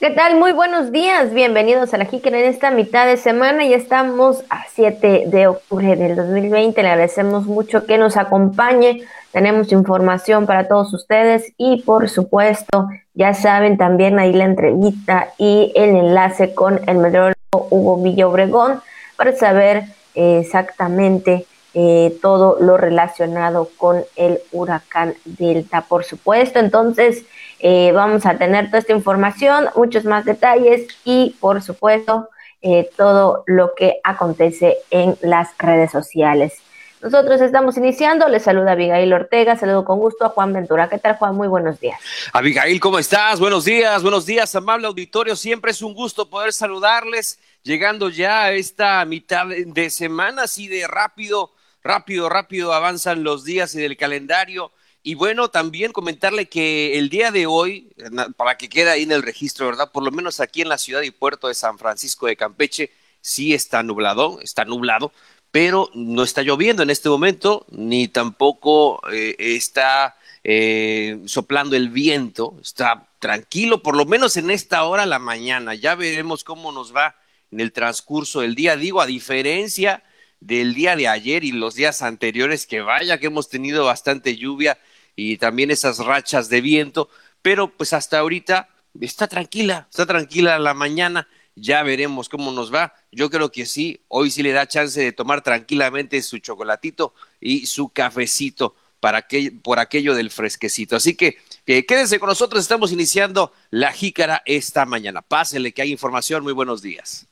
¿Qué tal? Muy buenos días. Bienvenidos a la Jícara en esta mitad de semana. Ya estamos a 7 de octubre del 2020. Le agradecemos mucho que nos acompañe. Tenemos información para todos ustedes y por supuesto, ya saben también ahí la entrevista y el enlace con el meteorólogo Hugo Villa Obregón para saber exactamente eh, todo lo relacionado con el huracán Delta, por supuesto. Entonces, eh, vamos a tener toda esta información, muchos más detalles y, por supuesto, eh, todo lo que acontece en las redes sociales. Nosotros estamos iniciando. Les saluda Abigail Ortega. Saludo con gusto a Juan Ventura. ¿Qué tal, Juan? Muy buenos días. Abigail, ¿cómo estás? Buenos días, buenos días, amable auditorio. Siempre es un gusto poder saludarles, llegando ya a esta mitad de semana, así de rápido, rápido, rápido avanzan los días y del calendario. Y bueno, también comentarle que el día de hoy, para que quede ahí en el registro, ¿verdad? Por lo menos aquí en la ciudad y puerto de San Francisco de Campeche, sí está nublado, está nublado, pero no está lloviendo en este momento, ni tampoco eh, está eh, soplando el viento, está tranquilo, por lo menos en esta hora la mañana. Ya veremos cómo nos va en el transcurso del día. Digo, a diferencia del día de ayer y los días anteriores, que vaya que hemos tenido bastante lluvia y también esas rachas de viento, pero pues hasta ahorita está tranquila, está tranquila la mañana, ya veremos cómo nos va. Yo creo que sí, hoy sí le da chance de tomar tranquilamente su chocolatito y su cafecito para por aquello del fresquecito. Así que quédense con nosotros, estamos iniciando la jícara esta mañana. Pásele que hay información, muy buenos días.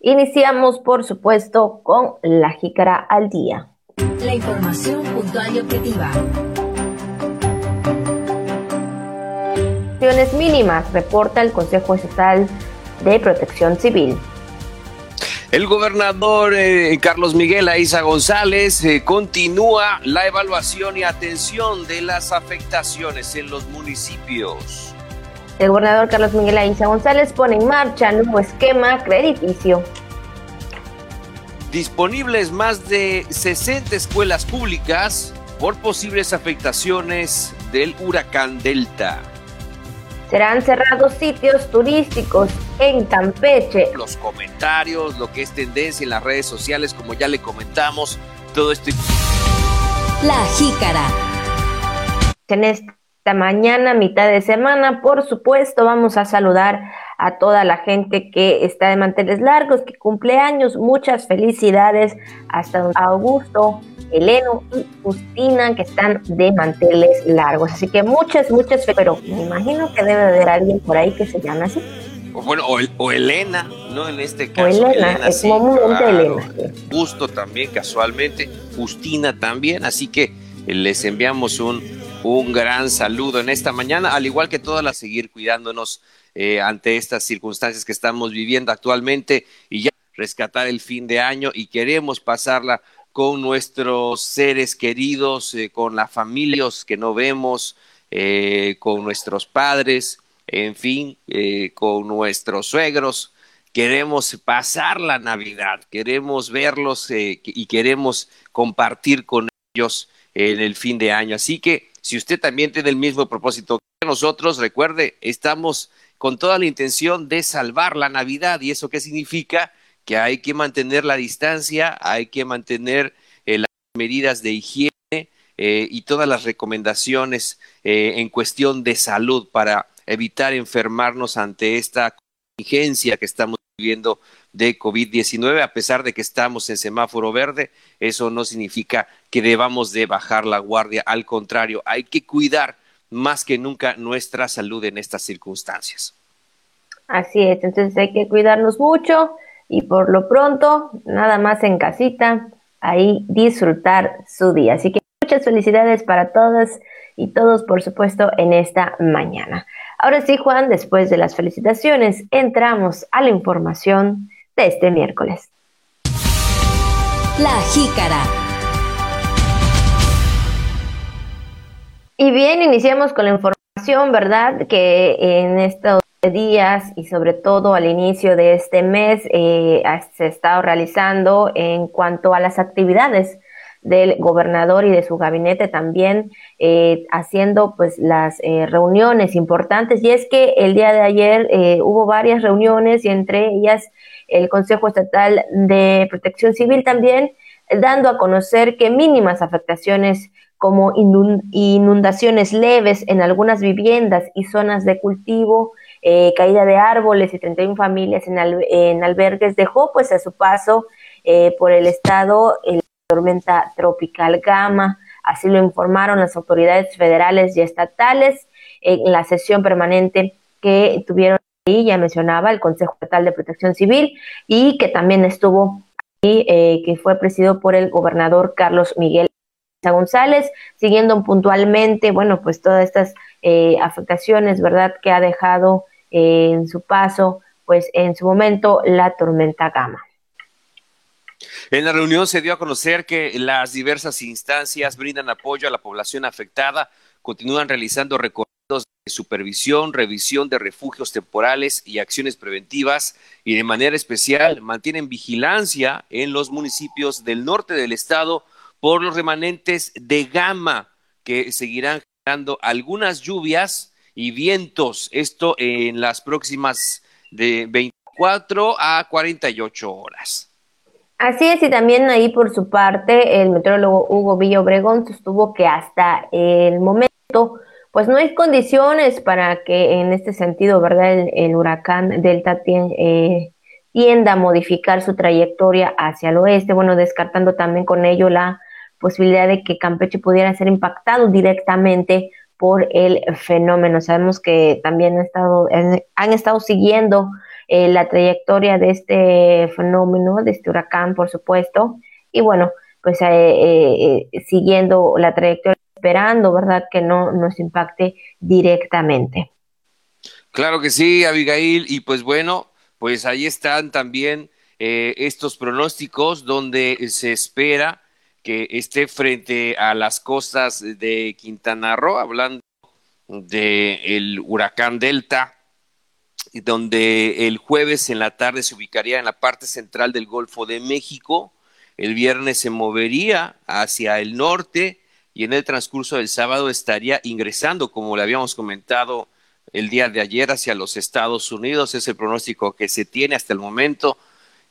Iniciamos, por supuesto, con la jícara al día. La información puntual y objetiva. Mínimas, reporta el Consejo Estatal de Protección Civil. El gobernador eh, Carlos Miguel Aiza González eh, continúa la evaluación y atención de las afectaciones en los municipios. El gobernador Carlos Miguel Aiza González pone en marcha nuevo esquema crediticio. Disponibles más de 60 escuelas públicas por posibles afectaciones del huracán Delta. Serán cerrados sitios turísticos en Campeche. Los comentarios, lo que es tendencia en las redes sociales, como ya le comentamos, todo esto. La jícara. En esta mañana, mitad de semana, por supuesto, vamos a saludar a toda la gente que está de manteles largos, que cumple años. Muchas felicidades hasta Augusto, Eleno y Justina, que están de manteles largos. Así que muchas, muchas, pero me imagino que debe haber alguien por ahí que se llame así. O bueno, o, Elena, ¿no? En este caso. O Elena, es comúnmente Elena. Justo también, casualmente. Justina también. Así que les enviamos un, un gran saludo en esta mañana, al igual que todas las seguir cuidándonos eh, ante estas circunstancias que estamos viviendo actualmente y ya rescatar el fin de año y queremos pasarla con nuestros seres queridos, eh, con las familias que no vemos, eh, con nuestros padres, en fin, eh, con nuestros suegros. Queremos pasar la Navidad, queremos verlos y queremos compartir con ellos en el fin de año. Así que si usted también tiene el mismo propósito que nosotros, recuerde, estamos con toda la intención de salvar la Navidad. ¿Y eso qué significa? Que hay que mantener la distancia, hay que mantener eh, las medidas de higiene eh, y todas las recomendaciones eh, en cuestión de salud para evitar enfermarnos ante esta contingencia que estamos viviendo de COVID-19, a pesar de que estamos en semáforo verde, eso no significa que debamos de bajar la guardia, al contrario, hay que cuidar más que nunca nuestra salud en estas circunstancias. Así es, entonces hay que cuidarnos mucho, y por lo pronto, nada más en casita, ahí disfrutar su día. Así que muchas felicidades para todas y todos, por supuesto, en esta mañana. Ahora sí, Juan, después de las felicitaciones, entramos a la información de este miércoles. La jícara. Y bien, iniciamos con la información, ¿verdad? Que en estos días y sobre todo al inicio de este mes eh, se ha estado realizando en cuanto a las actividades del gobernador y de su gabinete también eh, haciendo pues las eh, reuniones importantes. Y es que el día de ayer hubo varias reuniones y entre ellas el Consejo Estatal de Protección Civil también dando a conocer que mínimas afectaciones como inundaciones leves en algunas viviendas y zonas de cultivo, caída de árboles y 31 familias en, en albergues dejó pues a su paso por el estado el tormenta tropical Gama. Así lo informaron las autoridades federales y estatales en la sesión permanente que tuvieron ahí, ya mencionaba, el Consejo Estatal de Protección Civil y que también estuvo ahí, eh, que fue presidido por el gobernador Carlos Miguel González, siguiendo puntualmente, bueno, pues todas estas eh, afectaciones, ¿verdad?, que ha dejado eh, en su paso, pues en su momento, la tormenta Gama. En la reunión se dio a conocer que las diversas instancias brindan apoyo a la población afectada, continúan realizando recorridos de supervisión, revisión de refugios temporales y acciones preventivas y de manera especial mantienen vigilancia en los municipios del norte del estado por los remanentes de gama que seguirán generando algunas lluvias y vientos, esto en las próximas de 24 a 48 horas. Así es, y también ahí por su parte el meteorólogo Hugo Villa Obregón sostuvo que hasta el momento pues no hay condiciones para que en este sentido, ¿verdad? El, huracán Delta eh, tienda a modificar su trayectoria hacia el oeste, bueno, descartando también con ello la posibilidad de que Campeche pudiera ser impactado directamente por el fenómeno. Sabemos que también han estado, han estado siguiendo eh, la trayectoria de este fenómeno, de este huracán, por supuesto, y bueno, pues eh, eh, siguiendo la trayectoria, esperando, ¿verdad?, que no nos impacte directamente. Claro que sí, Abigail, y pues bueno, pues ahí están también estos pronósticos donde se espera que esté frente a las costas de Quintana Roo, hablando del huracán Delta, donde el jueves en la tarde se ubicaría en la parte central del Golfo de México, el viernes se movería hacia el norte y en el transcurso del sábado estaría ingresando, como le habíamos comentado el día de ayer, hacia los Estados Unidos. Es el pronóstico que se tiene hasta el momento.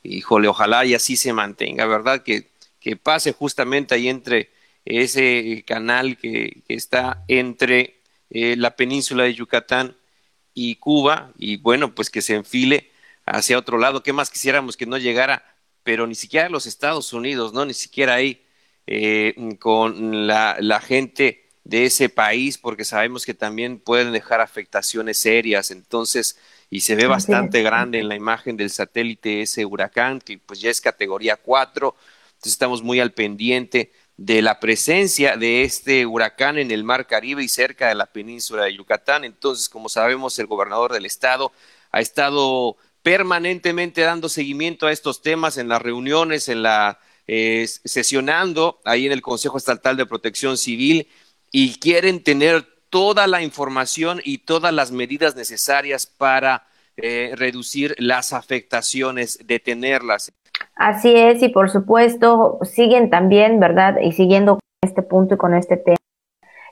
Híjole, ojalá y así se mantenga, ¿verdad? Que, que pase justamente ahí entre ese canal que, está entre eh, la península de Yucatán y Cuba, y bueno, pues que se enfile hacia otro lado. ¿Qué más quisiéramos que no llegara? Pero ni siquiera a los Estados Unidos, ¿no? Ni siquiera ahí eh, con la, la gente de ese país, porque sabemos que también pueden dejar afectaciones serias. Entonces, y se ve bastante grande en la imagen del satélite ese huracán, que pues ya es categoría 4. Estamos muy al pendiente de la presencia de este huracán en el Mar Caribe y cerca de la península de Yucatán. Entonces, como sabemos, el gobernador del estado ha estado permanentemente dando seguimiento a estos temas en las reuniones, en la eh, sesionando ahí en el Consejo Estatal de Protección Civil y quieren tener toda la información y todas las medidas necesarias para eh, reducir las afectaciones, detenerlas. Así es, y por supuesto, siguen también, ¿verdad? Y siguiendo con este punto y con este tema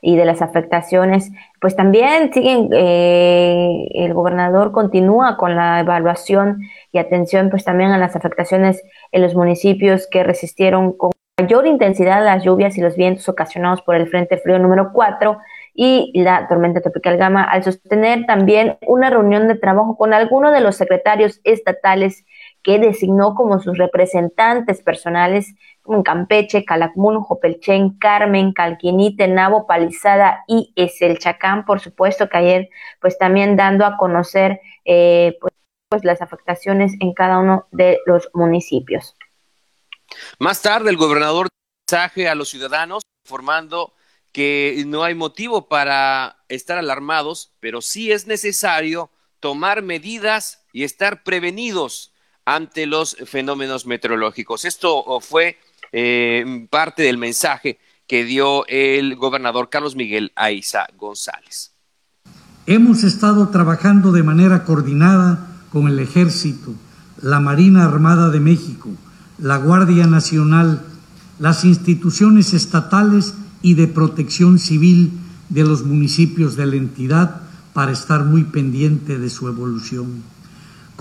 y de las afectaciones, pues también siguen, eh, el gobernador continúa con la evaluación y atención, pues también a las afectaciones en los municipios que resistieron con mayor intensidad las lluvias y los vientos ocasionados por el Frente Frío número 4 y la tormenta tropical Gama, al sostener también una reunión de trabajo con algunos de los secretarios estatales que designó como sus representantes personales en Campeche, Calakmul, Jopelchen, Carmen, Calquinite, Nabo, Palizada y Eselchacán, por supuesto que ayer pues también dando a conocer eh, pues, pues, las afectaciones en cada uno de los municipios. Más tarde el gobernador mensaje a los ciudadanos informando que no hay motivo para estar alarmados, pero sí es necesario tomar medidas y estar prevenidos ante los fenómenos meteorológicos. Esto fue eh, parte del mensaje que dio el gobernador Carlos Miguel Aiza González. Hemos estado trabajando de manera coordinada con el Ejército, la Marina Armada de México, la Guardia Nacional, las instituciones estatales y de protección civil de los municipios de la entidad para estar muy pendiente de su evolución.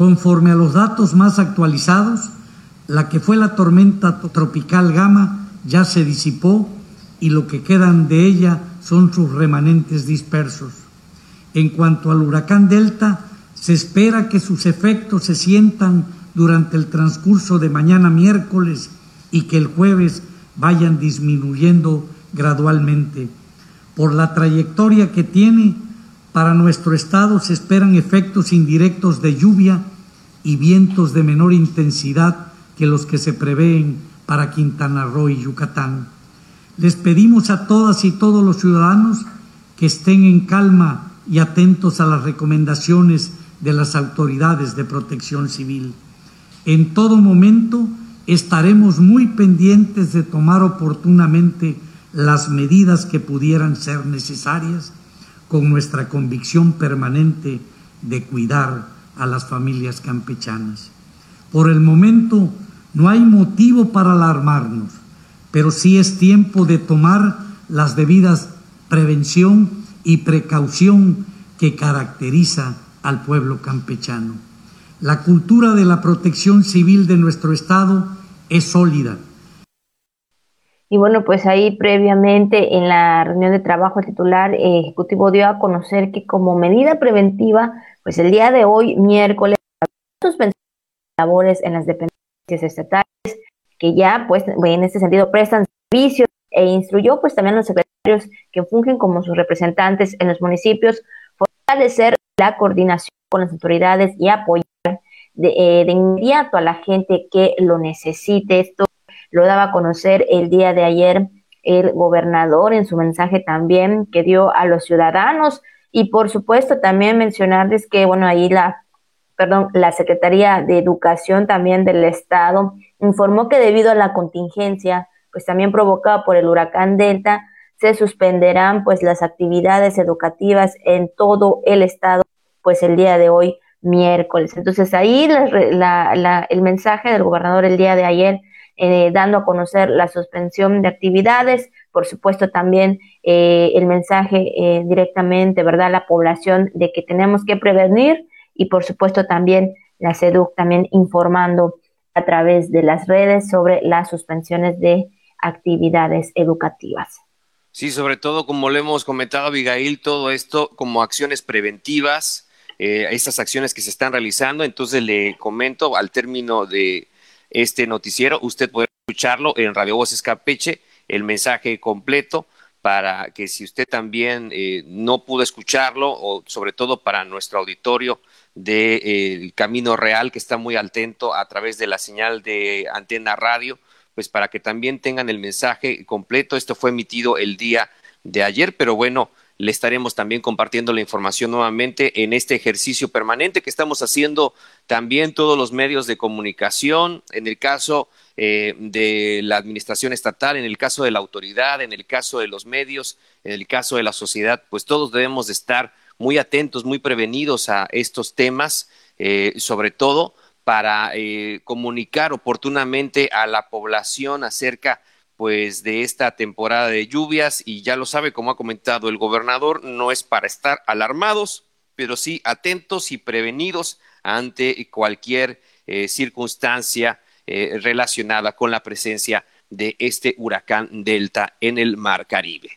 Conforme a los datos más actualizados, la que fue la tormenta tropical Gama ya se disipó y lo que quedan de ella son sus remanentes dispersos. En cuanto al huracán Delta, se espera que sus efectos se sientan durante el transcurso de mañana miércoles y que el jueves vayan disminuyendo gradualmente. Por la trayectoria que tiene, para nuestro estado se esperan efectos indirectos de lluvia y vientos de menor intensidad que los que se prevén para Quintana Roo y Yucatán. Les pedimos a todas y todos los ciudadanos que estén en calma y atentos a las recomendaciones de las autoridades de protección civil. En todo momento estaremos muy pendientes de tomar oportunamente las medidas que pudieran ser necesarias con nuestra convicción permanente de cuidar a las familias campechanas. Por el momento no hay motivo para alarmarnos, pero sí es tiempo de tomar las debidas prevención y precaución que caracteriza al pueblo campechano. La cultura de la protección civil de nuestro Estado es sólida. Y bueno, pues ahí previamente en la reunión de trabajo el titular ejecutivo dio a conocer que como medida preventiva, pues el día de hoy, miércoles, suspensión labores en las dependencias estatales que ya pues en este sentido prestan servicios e instruyó pues también a los secretarios que fungen como sus representantes en los municipios fortalecer la coordinación con las autoridades y apoyar de, eh, de inmediato a la gente que lo necesite. Esto lo daba a conocer el día de ayer el gobernador en su mensaje también que dio a los ciudadanos y por supuesto también mencionarles que bueno ahí la perdón la Secretaría de Educación también del estado informó que debido a la contingencia pues también provocada por el huracán Delta se suspenderán pues las actividades educativas en todo el estado pues el día de hoy miércoles. Entonces ahí el mensaje del gobernador el día de ayer eh, dando a conocer la suspensión de actividades, por supuesto también eh, el mensaje eh, directamente, ¿verdad?, a la población de que tenemos que prevenir y por supuesto también la SEDUC también informando a través de las redes sobre las suspensiones de actividades educativas. Sí, sobre todo como le hemos comentado, Abigail, todo esto como acciones preventivas, eh, estas acciones que se están realizando. Entonces le comento al término de este noticiero, usted puede escucharlo en Radio Voces Campeche, el mensaje completo para que si usted también eh, no pudo escucharlo o sobre todo para nuestro auditorio del eh, Camino Real que está muy atento a través de la señal de antena radio, pues para que también tengan el mensaje completo. Esto fue emitido el día de ayer, pero bueno, le estaremos también compartiendo la información nuevamente en este ejercicio permanente que estamos haciendo también todos los medios de comunicación, en el caso eh, de la administración estatal, en el caso de la autoridad, en el caso de los medios, en el caso de la sociedad, pues todos debemos de estar muy atentos, muy prevenidos a estos temas, eh, sobre todo para eh, comunicar oportunamente a la población acerca pues de esta temporada de lluvias y ya lo sabe, como ha comentado el gobernador, no es para estar alarmados, pero sí atentos y prevenidos ante cualquier eh, circunstancia eh, relacionada con la presencia de este huracán Delta en el Mar Caribe.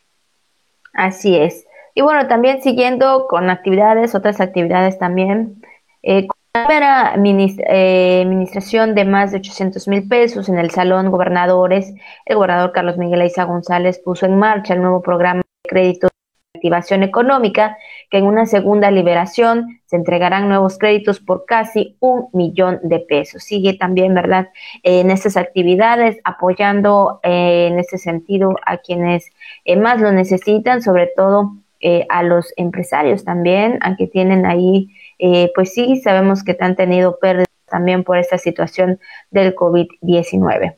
Así es. Y bueno, también siguiendo con actividades, otras actividades también, eh, primera eh, administración de más de 800 mil pesos en el Salón Gobernadores, el gobernador Carlos Miguel Aiza González puso en marcha el nuevo programa de crédito de activación económica, que en una segunda liberación se entregarán nuevos créditos por casi un millón de pesos. Sigue también, ¿verdad?, en estas actividades, apoyando eh, en ese sentido a quienes eh, más lo necesitan, sobre todo a los empresarios también, aunque tienen ahí eh, pues sí, sabemos que han tenido pérdidas también por esta situación del COVID-19.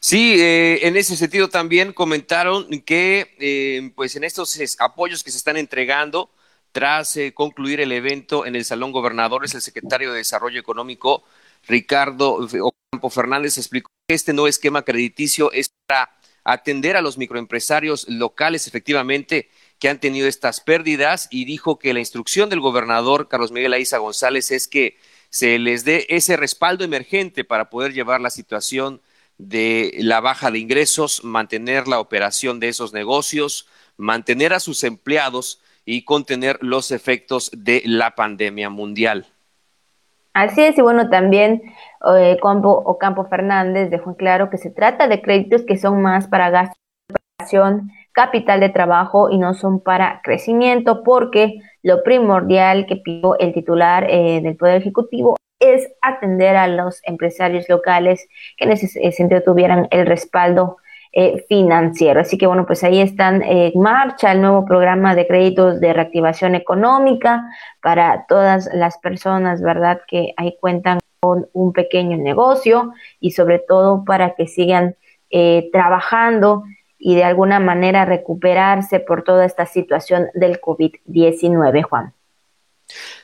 Sí, eh, en ese sentido también comentaron que eh, pues en estos apoyos que se están entregando tras concluir el evento en el Salón Gobernadores, el secretario de Desarrollo Económico, Ricardo Ocampo Fernández, explicó que este nuevo esquema crediticio es atender a los microempresarios locales efectivamente que han tenido estas pérdidas y dijo que la instrucción del gobernador Carlos Miguel Aiza González es que se les dé ese respaldo emergente para poder llevar la situación de la baja de ingresos, mantener la operación de esos negocios, mantener a sus empleados y contener los efectos de la pandemia mundial. Así es, y bueno, también eh, Ocampo Fernández dejó en claro que se trata de créditos que son más para gasto de operación, capital de trabajo y no son para crecimiento, porque lo primordial que pidió el titular eh, del Poder Ejecutivo es atender a los empresarios locales que en ese sentido tuvieran el respaldo eh, financiero. Así que bueno, pues ahí están en marcha el nuevo programa de créditos de reactivación económica para todas las personas, ¿verdad? Que ahí cuentan con un pequeño negocio y sobre todo para que sigan eh, trabajando y de alguna manera recuperarse por toda esta situación del COVID-19, Juan.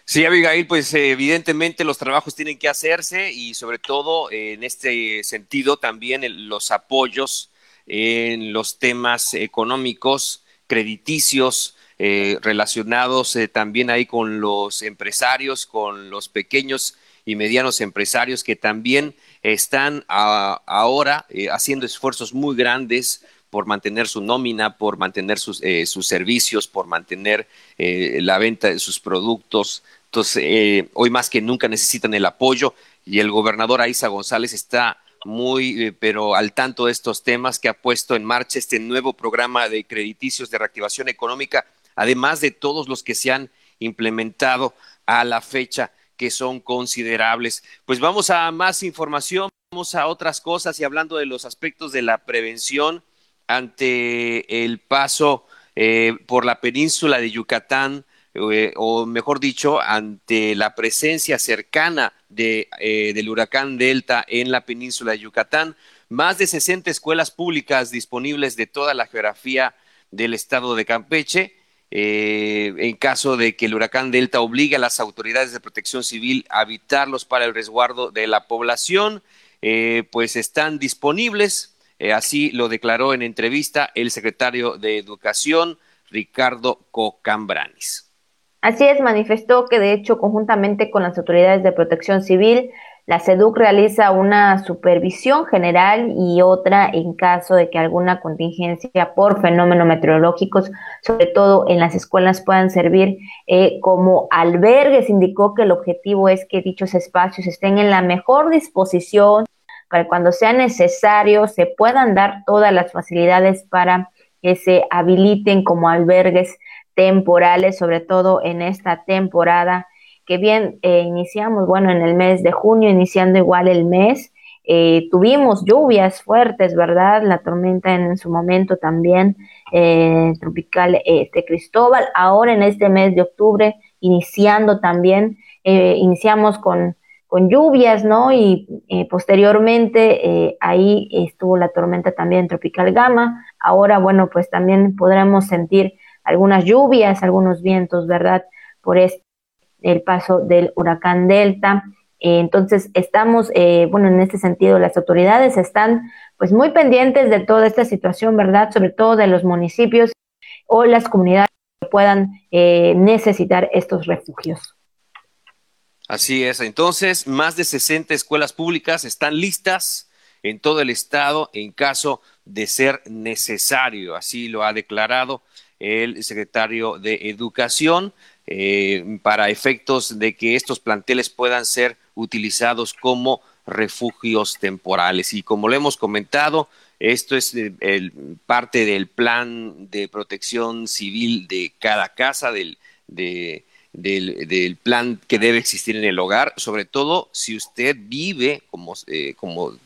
Sí, Abigail, pues evidentemente los trabajos tienen que hacerse y sobre todo en este sentido también los apoyos en los temas económicos, crediticios, eh, relacionados eh, también ahí con los empresarios, con los pequeños y medianos empresarios que también están ahora eh, haciendo esfuerzos muy grandes por mantener su nómina, por mantener sus, sus servicios, por mantener la venta de sus productos. Entonces, hoy más que nunca necesitan el apoyo y el gobernador Aiza González está muy, eh, pero al tanto de estos temas que ha puesto en marcha este nuevo programa de crediticios de reactivación económica, además de todos los que se han implementado a la fecha que son considerables. Pues vamos a más información, vamos a otras cosas y hablando de los aspectos de la prevención ante el paso eh, por la península de Yucatán eh, o mejor dicho, ante la presencia cercana de, eh, del huracán Delta en la península de Yucatán, más de 60 escuelas públicas disponibles de toda la geografía del estado de Campeche. Eh, en caso de que el huracán Delta obligue a las autoridades de protección civil a habitarlos para el resguardo de la población, pues están disponibles. Así lo declaró en entrevista el secretario de Educación, Ricardo Cocambranis. Así es, manifestó que de hecho conjuntamente con las autoridades de protección civil, la SEDUC realiza una supervisión general y otra en caso de que alguna contingencia por fenómenos meteorológicos, sobre todo en las escuelas, puedan servir eh, como albergues. Indicó que el objetivo es que dichos espacios estén en la mejor disposición para cuando sea necesario se puedan dar todas las facilidades para que se habiliten como albergues temporales, sobre todo en esta temporada que bien eh, iniciamos, bueno, en el mes de junio, iniciando igual el mes, eh, tuvimos lluvias fuertes, ¿verdad? La tormenta en su momento también eh, tropical de Cristóbal. Ahora en este mes de octubre, iniciando también, iniciamos con, con lluvias, ¿no? Y posteriormente ahí estuvo la tormenta también tropical Gama. Ahora, bueno, pues también podremos sentir algunas lluvias, algunos vientos, ¿verdad? Por este, el paso del huracán Delta. Eh, entonces, estamos, eh, bueno, en este sentido, las autoridades están pues muy pendientes de toda esta situación, ¿verdad? Sobre todo de los municipios o las comunidades que puedan eh, necesitar estos refugios. Así es, entonces, más de 60 escuelas públicas están listas en todo el estado en caso de ser necesario, así lo ha declarado el secretario de Educación eh, para efectos de que estos planteles puedan ser utilizados como refugios temporales. Y como lo hemos comentado, esto es eh, parte del plan de protección civil de cada casa, del, del, plan que debe existir en el hogar, sobre todo si usted vive, como, eh, como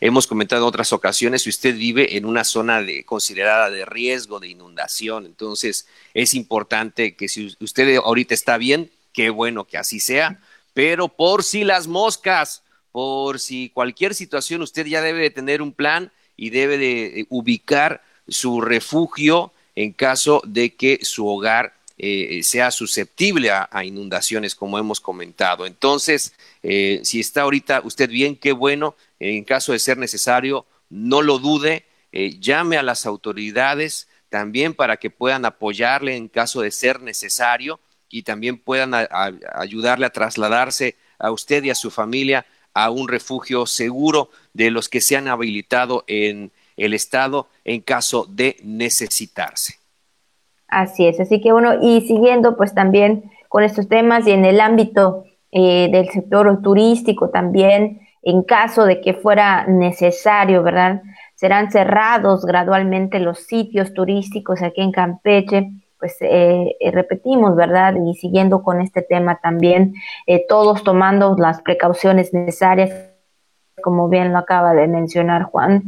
hemos comentado en otras ocasiones, si usted vive en una zona de, considerada de riesgo de inundación, entonces es importante que si usted ahorita está bien, qué bueno que así sea, pero por si las moscas, por si cualquier situación, usted ya debe de tener un plan y debe de ubicar su refugio en caso de que su hogar eh, sea susceptible a, inundaciones, como hemos comentado. Entonces, eh, si está ahorita usted bien, qué bueno. En caso de ser necesario, no lo dude. eh, llame a las autoridades también para que puedan apoyarle en caso de ser necesario y también puedan ayudarle a trasladarse a usted y a su familia a un refugio seguro de los que se han habilitado en el Estado en caso de necesitarse. Así es, así que bueno, y siguiendo pues también con estos temas y en el ámbito eh, del sector turístico también, en caso de que fuera necesario, ¿verdad? Serán cerrados gradualmente los sitios turísticos aquí en Campeche, pues eh, eh, repetimos, ¿verdad? Y siguiendo con este tema también, todos tomando las precauciones necesarias como bien lo acaba de mencionar Juan,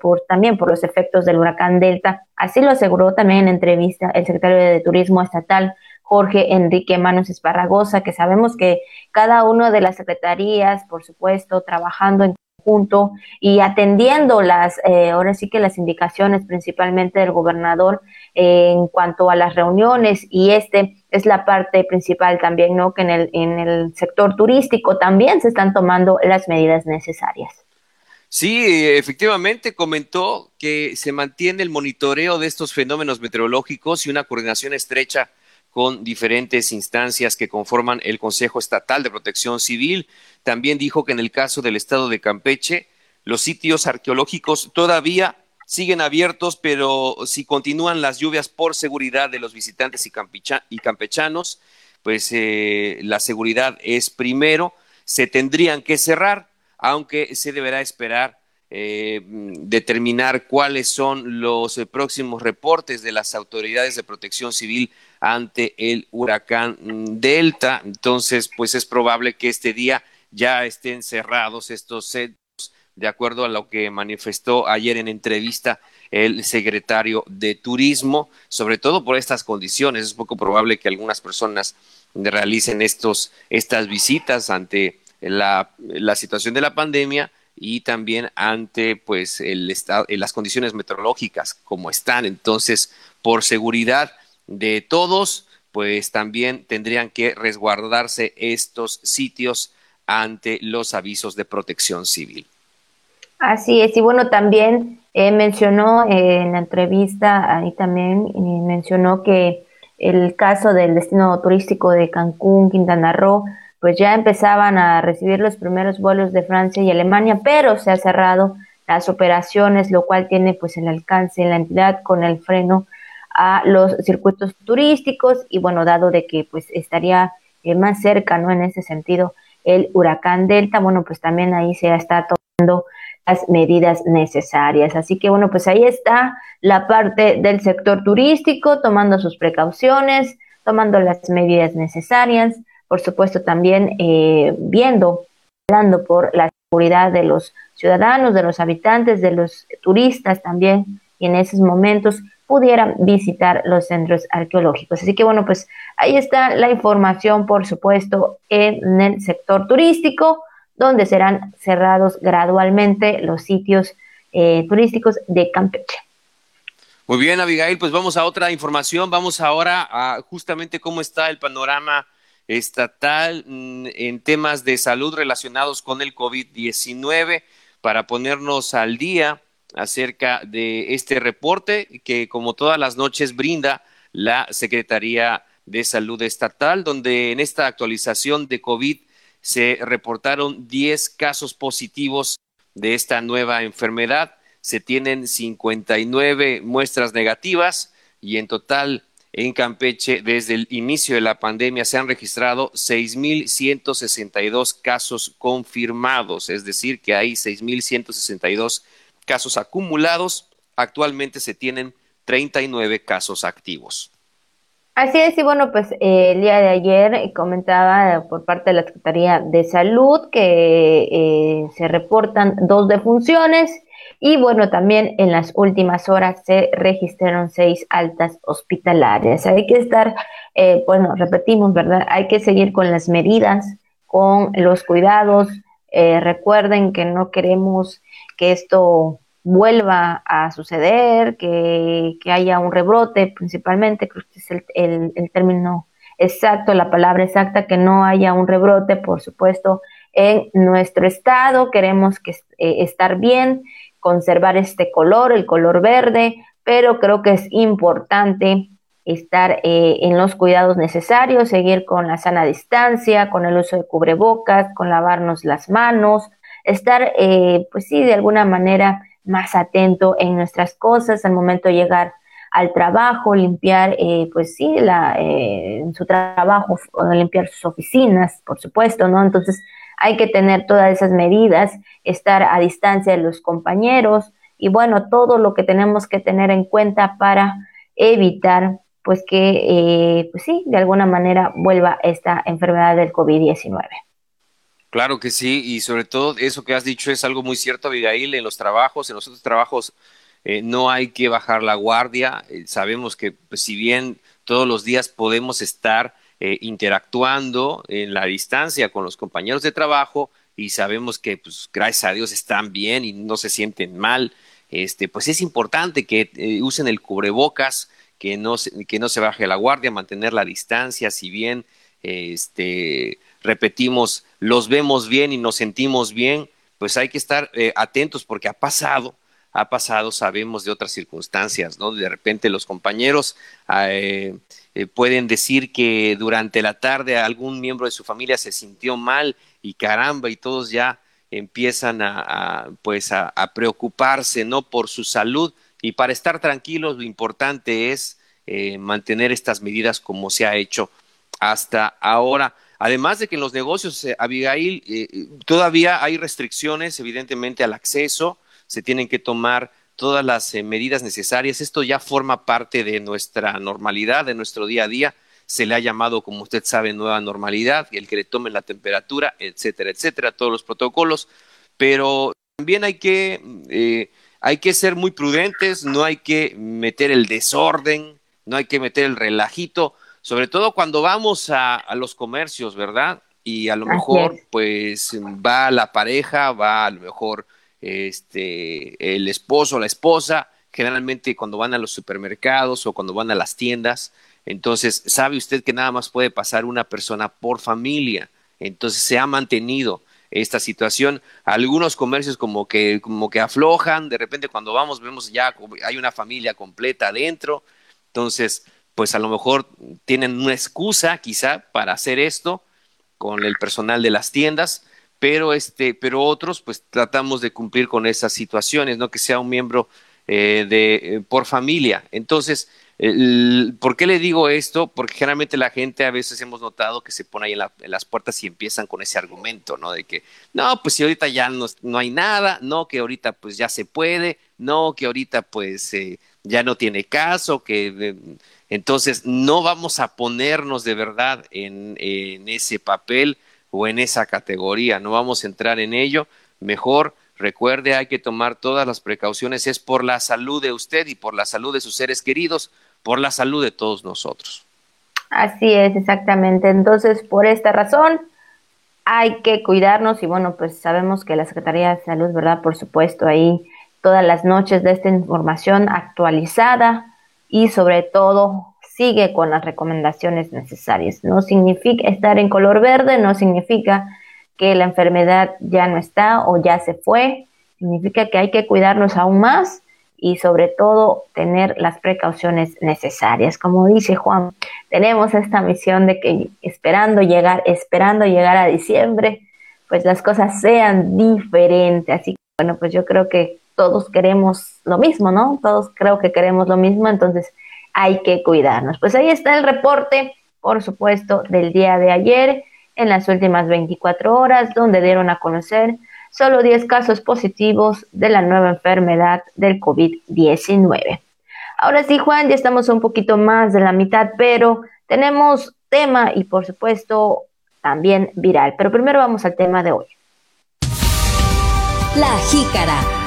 por también por los efectos del huracán Delta. Así lo aseguró también en entrevista el secretario de Turismo Estatal, Jorge Enrique Manos Esparragosa, que sabemos que cada una de las secretarías, por supuesto, trabajando en conjunto y atendiendo las, eh, ahora sí que las indicaciones principalmente del gobernador eh, en cuanto a las reuniones y este es la parte principal también, ¿no? Que en el, en el sector turístico también se están tomando las medidas necesarias. Sí, efectivamente comentó que se mantiene el monitoreo de estos fenómenos meteorológicos y una coordinación estrecha con diferentes instancias que conforman el Consejo Estatal de Protección Civil. También dijo que en el caso del estado de Campeche, los sitios arqueológicos todavía siguen abiertos, pero si continúan las lluvias por seguridad de los visitantes y, campechanos, pues eh, la seguridad es primero, se tendrían que cerrar, aunque se deberá esperar eh, determinar cuáles son los eh, próximos reportes de las autoridades de protección civil ante el huracán Delta. Entonces, pues es probable que este día ya estén cerrados estos centros, de acuerdo a lo que manifestó ayer en entrevista el secretario de Turismo, sobre todo por estas condiciones. Es poco probable que algunas personas realicen estos, estas visitas ante la, situación de la pandemia y también ante pues el estado, las condiciones meteorológicas como están. Entonces, por seguridad de todos, pues también tendrían que resguardarse estos sitios ante los avisos de protección civil. Así es, y bueno, también eh, mencionó en la entrevista, ahí también eh, mencionó que el caso del destino turístico de Cancún, Quintana Roo, pues ya empezaban a recibir los primeros vuelos de Francia y Alemania, pero se ha cerrado las operaciones, lo cual tiene pues el alcance en la entidad con el freno a los circuitos turísticos y bueno, dado de que pues estaría eh, más cerca, ¿no? En ese sentido, el huracán Delta, bueno, pues también ahí se está tomando las medidas necesarias. Así que bueno, pues ahí está la parte del sector turístico, tomando sus precauciones, tomando las medidas necesarias, por supuesto también eh, viendo, hablando por la seguridad de los ciudadanos, de los habitantes, de los turistas también, y en esos momentos pudieran visitar los centros arqueológicos. Así que bueno, pues ahí está la información, por supuesto, en el sector turístico, donde serán cerrados gradualmente los sitios eh, turísticos de Campeche. Muy bien, Abigail, pues vamos a otra información. Vamos ahora a justamente cómo está el panorama estatal mm, en temas de salud relacionados con el COVID-19 para ponernos al día acerca de este reporte que como todas las noches brinda la Secretaría de Salud Estatal, donde en esta actualización de COVID se reportaron 10 casos positivos de esta nueva enfermedad. Se tienen 59 muestras negativas y en total en Campeche, desde el inicio de la pandemia se han registrado 6.162 casos confirmados, es decir, que hay 6.162 casos acumulados. Actualmente se tienen 39 casos activos. Así es, y bueno, pues eh, el día de ayer comentaba por parte de la Secretaría de Salud que eh, se reportan dos defunciones y bueno, también en las últimas horas se registraron seis altas hospitalarias. Hay que estar, eh, bueno, repetimos, ¿verdad? Hay que seguir con las medidas, con los cuidados. Eh, recuerden que no queremos que esto vuelva a suceder, que, haya un rebrote principalmente, creo que es el, el término exacto, la palabra exacta, que no haya un rebrote, por supuesto, en nuestro estado. Queremos que, eh, estar bien, conservar este color, el color verde, pero creo que es importante estar eh, en los cuidados necesarios, seguir con la sana distancia, con el uso de cubrebocas, con lavarnos las manos, estar, eh, pues sí, de alguna manera más atento en nuestras cosas al momento de llegar al trabajo, limpiar, eh, pues sí, la, en su trabajo, limpiar sus oficinas, por supuesto, ¿no? Entonces hay que tener todas esas medidas, estar a distancia de los compañeros y bueno, todo lo que tenemos que tener en cuenta para evitar pues que, eh, pues sí, de alguna manera vuelva esta enfermedad del COVID-19. Claro que sí, y sobre todo eso que has dicho es algo muy cierto, Abigail, en los trabajos, en los otros trabajos eh, no hay que bajar la guardia, eh, sabemos que pues, si bien todos los días podemos estar interactuando en la distancia con los compañeros de trabajo y sabemos que pues gracias a Dios están bien y no se sienten mal, este, pues es importante que usen el cubrebocas, que no, se, que no se baje la guardia, mantener la distancia, si bien este, repetimos, los vemos bien y nos sentimos bien, pues hay que estar eh, atentos porque ha pasado, ha pasado, sabemos de otras circunstancias, ¿no? De repente los compañeros eh, eh, pueden decir que durante la tarde algún miembro de su familia se sintió mal y caramba, y todos ya empiezan a, pues a, preocuparse, ¿no? Por su salud, y para estar tranquilos, lo importante es mantener estas medidas como se ha hecho hasta ahora. Además de que en los negocios, eh, Abigail, eh, todavía hay restricciones, evidentemente, al acceso, se tienen que tomar todas las medidas necesarias. Esto ya forma parte de nuestra normalidad, de nuestro día a día. Se le ha llamado, como usted sabe, nueva normalidad, el que le tomen la temperatura, etcétera, etcétera, todos los protocolos. Pero también hay que hay que ser muy prudentes, no hay que meter el desorden, no hay que meter el relajito, sobre todo cuando vamos a, los comercios, ¿verdad? Y a lo mejor, pues, va la pareja, va a lo mejor este, el esposo o la esposa, generalmente cuando van a los supermercados o cuando van a las tiendas, entonces sabe usted que nada más puede pasar una persona por familia, entonces se ha mantenido esta situación. Algunos comercios como que, como que aflojan, de repente cuando vamos vemos ya hay una familia completa adentro, entonces pues a lo mejor tienen una excusa quizá para hacer esto con el personal de las tiendas, pero este, pero otros pues tratamos de cumplir con esas situaciones, no que sea un miembro eh, de eh, por familia. Entonces, ¿Por qué le digo esto? Porque generalmente la gente a veces hemos notado que se pone ahí en, las puertas y empiezan con ese argumento, ¿no? De que, no, pues si ahorita ya no, no hay nada, no, que ahorita pues ya se puede, no, que ahorita pues eh, ya no tiene caso, que entonces no vamos a ponernos de verdad en, ese papel o en esa categoría, no vamos a entrar en ello, mejor Recuerde, hay que tomar todas las precauciones, es por la salud de usted y por la salud de sus seres queridos por la salud de todos nosotros. Así es, exactamente. Entonces, por esta razón, hay que cuidarnos y bueno, pues sabemos que la Secretaría de Salud, ¿verdad? Por supuesto, ahí todas las noches de esta información actualizada y sobre todo sigue con las recomendaciones necesarias. No significa estar en color verde, no significa que la enfermedad ya no está o ya se fue, significa que hay que cuidarnos aún más y sobre todo tener las precauciones necesarias. Como dice Juan, tenemos esta misión de que esperando llegar, esperando llegar a diciembre, pues las cosas sean diferentes. Así que bueno, pues yo creo que todos queremos lo mismo, ¿no? Todos creo que queremos lo mismo, entonces hay que cuidarnos. Pues ahí está el reporte, por supuesto, del día de ayer, en las últimas 24 horas, donde dieron a conocer solo 10 casos positivos de la nueva enfermedad del COVID-19. Ahora sí, Juan, ya estamos un poquito más de la mitad, pero tenemos tema y por supuesto también viral. Pero primero vamos al tema de hoy. La jícara.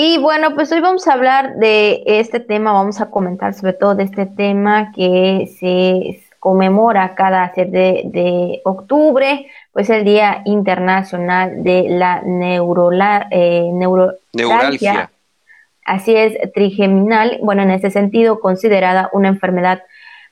Y bueno, pues hoy vamos a hablar de este tema, vamos a comentar sobre todo de este tema que se conmemora cada 7 de, octubre, pues el Día Internacional de la Neurola, eh, Neuralgia. Así es, trigeminal, bueno, en ese sentido, considerada una enfermedad,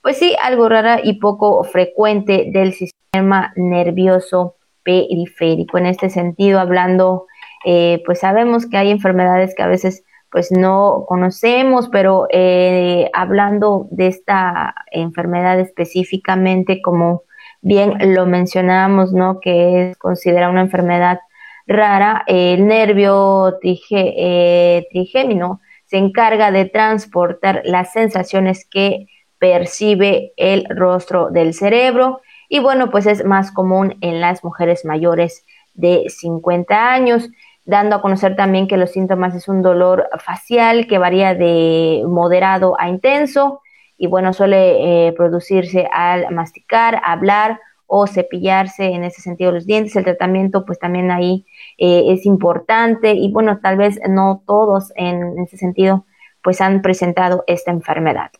pues sí, algo rara y poco frecuente del sistema nervioso periférico. En este sentido, hablando, eh, pues sabemos que hay enfermedades que a veces pues no conocemos, pero eh, hablando de esta enfermedad específicamente, como bien lo mencionamos, ¿no? Que es considerada una enfermedad rara, el nervio eh, trigémino se encarga de transportar las sensaciones que percibe el rostro del cerebro y bueno, pues es más común en las mujeres mayores de 50 años, dando a conocer también que los síntomas es un dolor facial que varía de moderado a intenso y bueno, suele eh, producirse al masticar, hablar o cepillarse en ese sentido los dientes. El tratamiento pues también ahí eh, es importante y bueno, tal vez no todos en ese sentido pues han presentado esta enfermedad.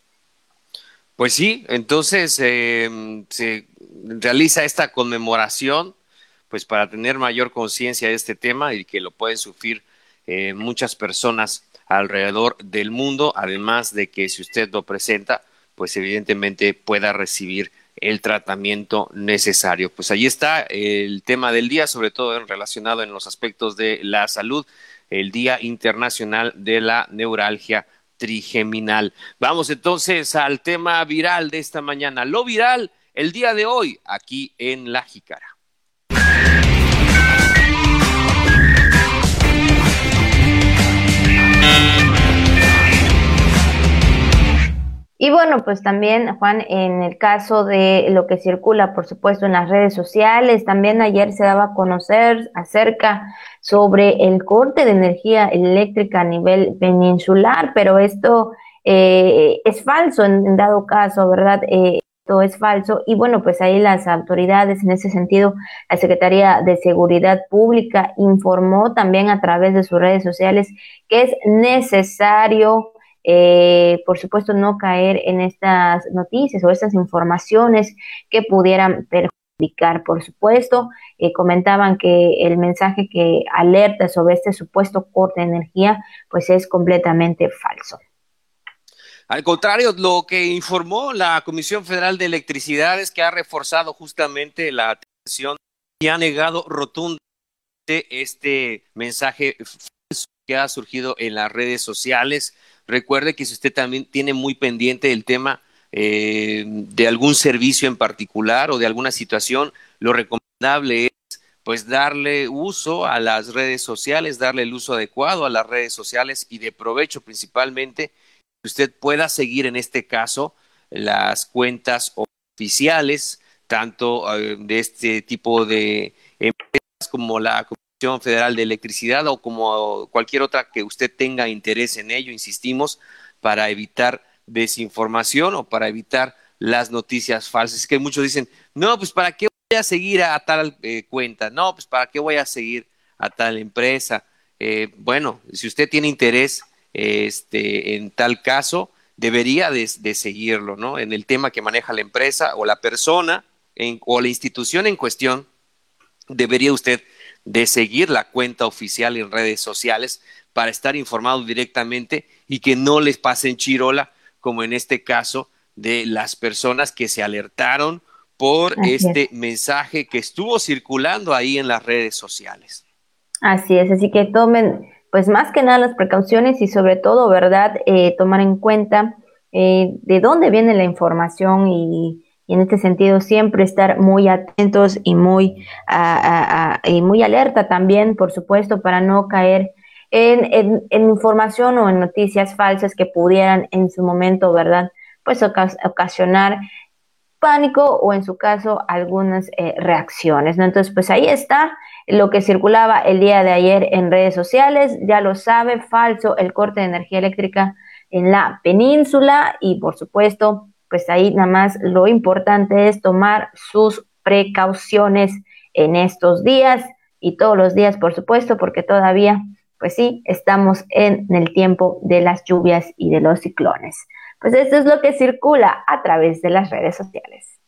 Pues sí, entonces eh, se realiza esta conmemoración pues para tener mayor conciencia de este tema y que lo pueden sufrir eh, muchas personas alrededor del mundo, además de que si usted lo presenta, pues evidentemente pueda recibir el tratamiento necesario. Pues ahí está el tema del día, sobre todo relacionado en los aspectos de la salud, el Día Internacional de la Neuralgia Trigeminal. Vamos entonces al tema viral de esta mañana. Lo viral el día de hoy aquí en La Jícara. Y bueno, pues también, Juan, en el caso de lo que circula, por supuesto, en las redes sociales, también ayer se daba a conocer acerca sobre el corte de energía eléctrica a nivel peninsular, pero esto eh, es falso en, dado caso, ¿verdad? Eh, esto es falso. Y bueno, pues ahí las autoridades, en ese sentido, la Secretaría de Seguridad Pública informó también a través de sus redes sociales que es necesario eh, por supuesto, no caer en estas noticias o estas informaciones que pudieran perjudicar. Por supuesto, eh, comentaban que el mensaje que alerta sobre este supuesto corte de energía, pues es completamente falso. Al contrario, lo que informó la Comisión Federal de Electricidad es que ha reforzado justamente la atención y ha negado rotundamente este mensaje que ha surgido en las redes sociales Recuerde que si usted también tiene muy pendiente el tema eh, de algún servicio en particular o de alguna situación, lo recomendable es pues darle uso a las redes sociales, darle el uso adecuado a las redes sociales y de provecho principalmente que usted pueda seguir en este caso las cuentas oficiales tanto eh, de este tipo de empresas como la Federal de Electricidad o como cualquier otra que usted tenga interés en ello, insistimos, para evitar desinformación o para evitar las noticias falsas. Es que muchos dicen, no, pues para qué voy a seguir a, tal eh, cuenta, no, pues para qué voy a seguir a tal empresa. Eh, bueno, si usted tiene interés este, en tal caso, debería de, seguirlo, ¿no? En el tema que maneja la empresa o la persona o la institución en cuestión, debería usted de seguir la cuenta oficial en redes sociales para estar informado directamente y que no les pasen chirola, como en este caso de las personas que se alertaron por este mensaje que estuvo circulando ahí en las redes sociales. Así es, así que tomen, pues más que nada las precauciones y sobre todo, ¿verdad? Eh, tomar en cuenta eh, de dónde viene la información y y en este sentido siempre estar muy atentos y muy, muy alerta también, por supuesto, para no caer en, información o en noticias falsas que pudieran en su momento, ¿verdad? Pues ocasionar pánico o en su caso algunas eh, reacciones, ¿no? Entonces, pues ahí está lo que circulaba el día de ayer en redes sociales, ya lo sabe, falso el corte de energía eléctrica en la península y por supuesto pues ahí nada más lo importante es tomar sus precauciones en estos días y todos los días, por supuesto, porque todavía, pues sí, estamos en el tiempo de las lluvias y de los ciclones. Pues esto es lo que circula a través de las redes sociales.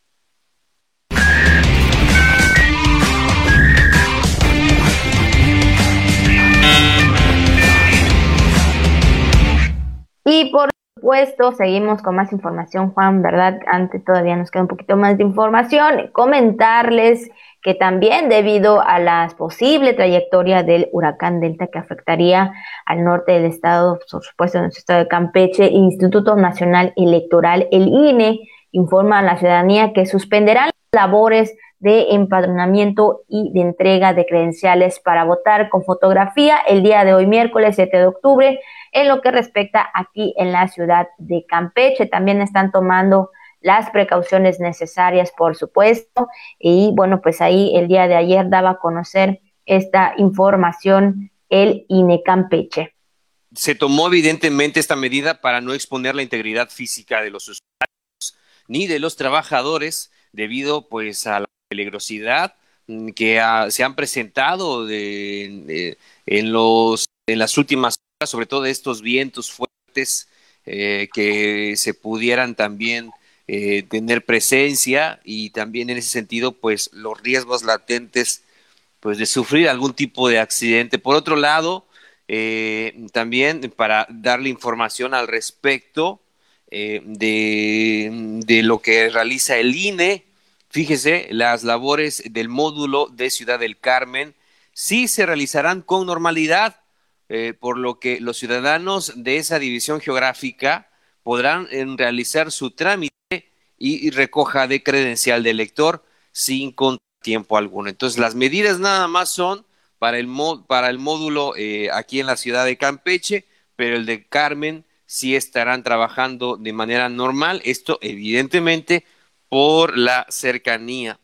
Y por supuesto, seguimos con más información, Juan, ¿verdad? Antes todavía nos queda un poquito más de información. Comentarles que también debido a la posible trayectoria del huracán Delta que afectaría al norte del estado, por supuesto en nuestro estado de Campeche, el Instituto Nacional Electoral, el INE, informa a la ciudadanía que suspenderán labores de empadronamiento y de entrega de credenciales para votar con fotografía el día de hoy, miércoles 7 de octubre, en lo que respecta aquí en la ciudad de Campeche. También están tomando las precauciones necesarias, por supuesto. Y bueno, pues ahí el día de ayer daba a conocer esta información el INE Campeche. Se tomó evidentemente esta medida para no exponer la integridad física de los usuarios ni de los trabajadores debido pues a la peligrosidad que se han presentado de, en, los, en las últimas sobre todo estos vientos fuertes eh, que se pudieran también eh, tener presencia y también en ese sentido, pues los riesgos latentes pues de sufrir algún tipo de accidente. Por otro lado, eh, también para darle información al respecto de, de, lo que realiza el INE, fíjese, las labores del módulo de Ciudad del Carmen sí se realizarán con normalidad, por lo que los ciudadanos de esa división geográfica podrán realizar su trámite y, recoja de credencial de lector sin tiempo alguno. Entonces, las medidas nada más son para el, módulo eh, aquí en la ciudad de Campeche, pero el de Carmen sí estarán trabajando de manera normal. Esto, evidentemente, por la cercanía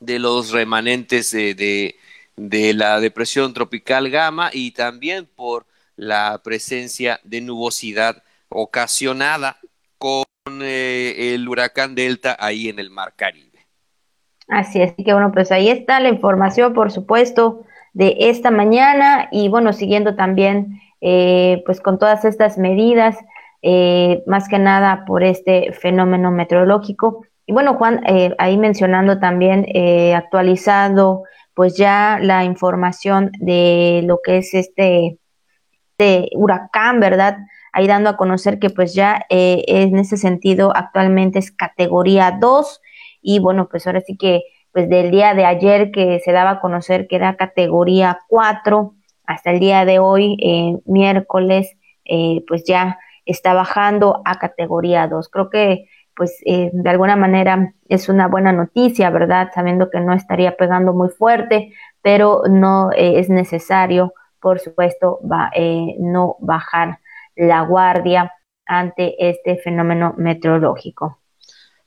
de los remanentes de la depresión tropical Gama y también por la presencia de nubosidad ocasionada con eh, el huracán Delta ahí en el Mar Caribe. Así es, que bueno, pues ahí está la información, por supuesto, de esta mañana y bueno, siguiendo también eh, pues con todas estas medidas, eh, más que nada por este fenómeno meteorológico. Y bueno, Juan, ahí mencionando también, actualizando pues ya la información de lo que es este, este huracán, ¿verdad? ahí dando a conocer que pues ya eh, en ese sentido actualmente es categoría 2 y bueno, pues ahora sí que pues del día de ayer que se daba a conocer que era categoría 4 hasta el día de hoy, eh, miércoles, eh, pues ya está bajando a categoría 2. Creo que pues de alguna manera es una buena noticia, ¿verdad? Sabiendo que no estaría pegando muy fuerte, pero no es necesario, por supuesto, va, no bajar la guardia ante este fenómeno meteorológico.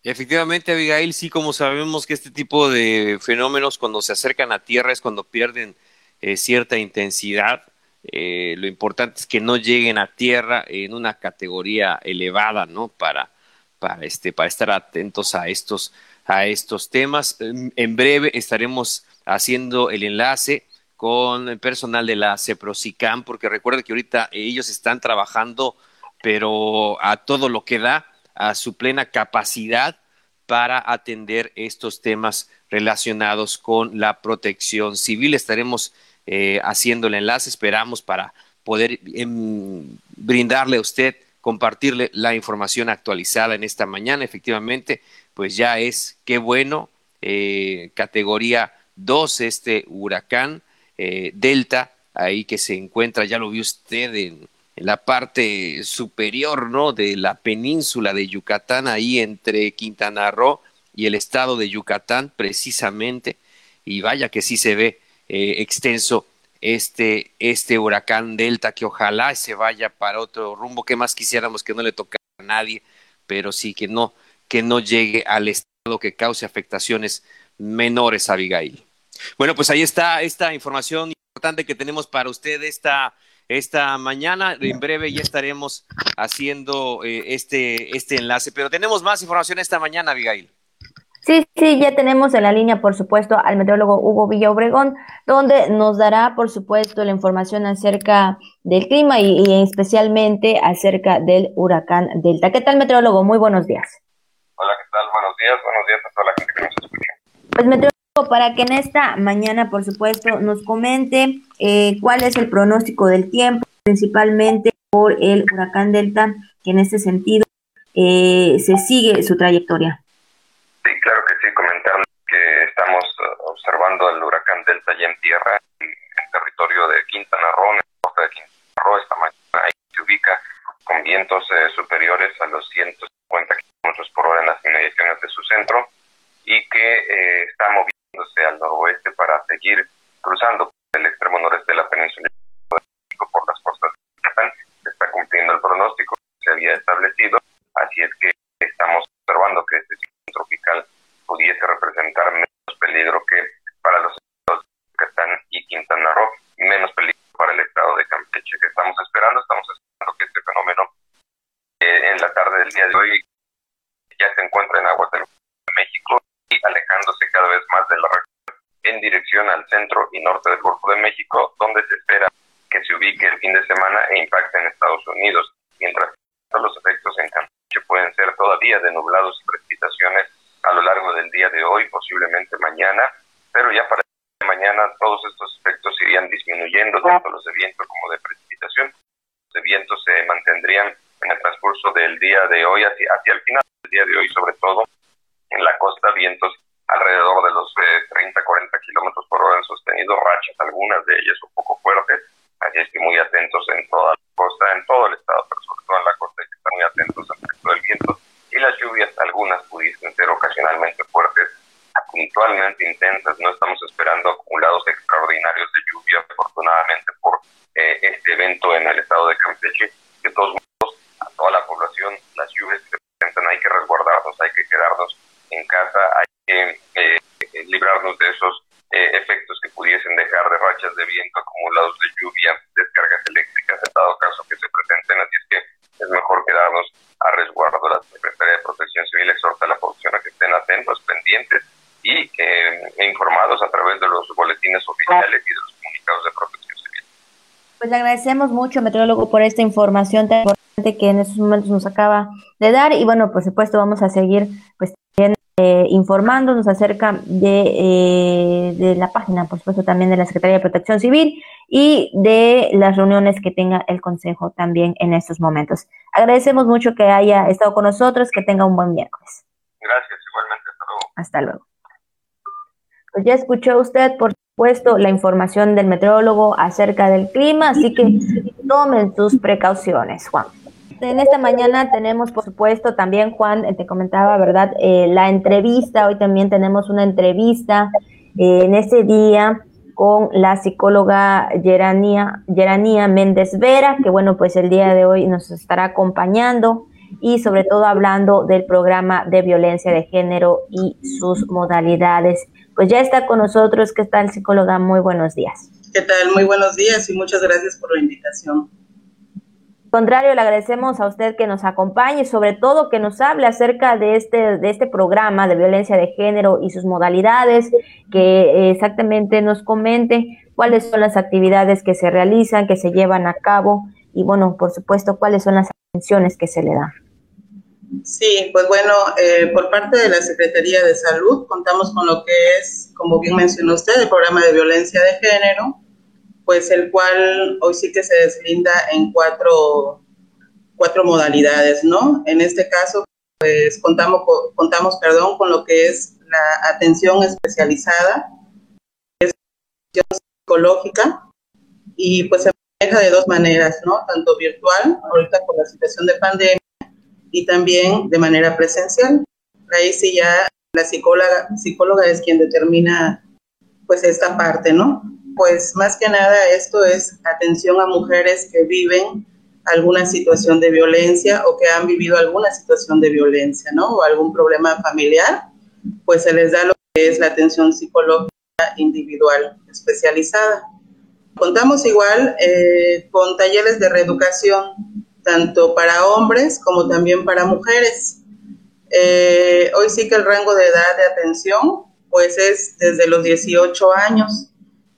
Efectivamente, Abigail, sí, como sabemos que este tipo de fenómenos cuando se acercan a tierra es cuando pierden eh, cierta intensidad. Eh, lo importante es que no lleguen a tierra en una categoría elevada, ¿no? Para, para, este, para estar atentos a estos, a estos temas. En breve estaremos haciendo el enlace con el personal de la CEPROSICAM, porque recuerda que ahorita ellos están trabajando, pero a todo lo que da, a su plena capacidad para atender estos temas relacionados con la protección civil. Estaremos eh, haciendo el enlace, esperamos para poder em, brindarle a usted, compartirle la información actualizada en esta mañana. Efectivamente, pues ya es, qué bueno, eh, categoría 2 este huracán eh, delta, ahí que se encuentra, ya lo vio usted en, la parte superior, ¿no? De la península de Yucatán, ahí entre Quintana Roo y el estado de Yucatán, precisamente, y vaya que sí se ve eh, extenso este, este huracán Delta, que ojalá se vaya para otro rumbo, que más quisiéramos que no le tocara a nadie, pero sí que no, que no llegue al estado que cause afectaciones menores, Abigail. Bueno, pues ahí está esta información importante que tenemos para usted esta, esta mañana. En breve ya estaremos haciendo eh, este, este enlace, pero tenemos más información esta mañana, Abigail. Sí, sí, ya tenemos en la línea, por supuesto, al meteorólogo Hugo Villa Obregón, donde nos dará, por supuesto, la información acerca del clima y, especialmente acerca del huracán Delta. ¿Qué tal, meteorólogo? Muy buenos días. Hola, ¿qué tal? Buenos días, buenos días a toda la gente que nos escucha. Pues, para que en esta mañana, por supuesto, nos comente eh, cuál es el pronóstico del tiempo, principalmente por el huracán Delta que en este sentido eh, se sigue su trayectoria. Sí, claro que sí, comentar que estamos eh, observando el huracán Delta ya en tierra en, territorio de Quintana Roo, en el norte de Quintana Roo, esta mañana ahí se ubica con vientos eh, superiores a los 150 kilómetros por hora en las inmediaciones de su centro y que está moviéndose al noroeste para seguir cruzando el extremo noreste de la península por las costas de Yucatán. Se está cumpliendo el pronóstico que se había establecido, así es que estamos observando que este ciclón tropical pudiese representar menos peligro que para los estados de Yucatán y Quintana Roo, menos peligro para el estado de Campeche que estamos esperando. Estamos esperando que este fenómeno eh, en la tarde del día de hoy ya se encuentra en aguas del México y alejándose cada vez más de la región en dirección al centro y norte del Golfo de México, donde se espera que se ubique el fin de semana e impacte en Estados Unidos, mientras los efectos en Campeche pueden ser todavía de nublados y precipitaciones a lo largo del día de hoy, posiblemente mañana, pero ya para mañana todos estos efectos irían disminuyendo, tanto los de viento como de precipitación. Los de viento se mantendrían en el transcurso del día de hoy hacia, hacia el final del día de hoy, sobre todo en la costa, vientos alrededor de los 30, eh, 40 kilómetros por hora en sostenido, rachas, algunas de ellas un poco fuertes, así es que muy atentos en toda la costa, en todo el estado, pero sobre todo en la costa hay que estar muy atentos al efecto del viento y las lluvias, algunas pudiesen ser ocasionalmente fuertes, puntualmente intensas, no estamos esperando acumulados extraordinarios de lluvia, afortunadamente por eh, este evento en el estado de Campeche, de todos modos, a toda la población, las lluvias que se presentan hay que resguardarnos, hay que quedarnos en casa, hay que eh, librarnos de esos eh, efectos que pudiesen dejar de rachas de viento acumulados de lluvia, descargas eléctricas, en dado caso que se presenten. Así es que es mejor quedarnos a resguardo. La Secretaría de Protección Civil exhorta a la población a que estén atentos, pendientes y eh, informados a través de los boletines oficiales y de los comunicados de protección civil. Pues le agradecemos mucho, meteorólogo, por esta información tan importante que en estos momentos nos acaba de dar y bueno, por supuesto vamos a seguir pues eh, informándonos acerca de, eh, de, la página, por supuesto, también de la Secretaría de Protección Civil y de las reuniones que tenga el Consejo también en estos momentos. Agradecemos mucho que haya estado con nosotros, que tenga un buen miércoles. Gracias, igualmente, hasta luego. Hasta luego. Pues ya escuchó usted, por supuesto, la información del meteorólogo acerca del clima, así que tomen sus precauciones, Juan. En esta mañana tenemos, por supuesto, también, Juan, eh, te comentaba, ¿verdad? Eh, la entrevista, hoy también tenemos una entrevista eh, en ese día con la psicóloga Gerania, Gerania Méndez Vera, que bueno, pues el día de hoy nos estará acompañando y sobre todo hablando del programa de violencia de género y sus modalidades. Pues ya está con nosotros, ¿qué tal psicóloga? Muy buenos días. ¿Qué tal? Muy buenos días y muchas gracias por la invitación contrario, le agradecemos a usted que nos acompañe, sobre todo que nos hable acerca de este, de este programa de violencia de género y sus modalidades, que exactamente nos comente cuáles son las actividades que se realizan, que se llevan a cabo y, bueno, por supuesto, cuáles son las atenciones que se le dan. Sí, pues bueno, eh, por parte de la Secretaría de Salud contamos con lo que es, como bien mencionó usted, el programa de violencia de género, pues el cual hoy sí que se deslinda en cuatro, cuatro modalidades, ¿no? En este caso, pues contamos, contamos perdón, con lo que es la atención especializada, es atención psicológica, y pues maneja de dos maneras, ¿no? Tanto virtual, ahorita por la situación de pandemia, y también de manera presencial. Ahí sí ya la psicóloga, psicóloga es quien determina pues esta parte, ¿no? pues más que nada esto es atención a mujeres que viven alguna situación de violencia o que han vivido alguna situación de violencia, ¿no? O algún problema familiar, pues se les da lo que es la atención psicológica individual especializada. Contamos igual eh, con talleres de reeducación, tanto para hombres como también para mujeres. Eh, hoy sí que el rango de edad de atención, pues es desde los 18 años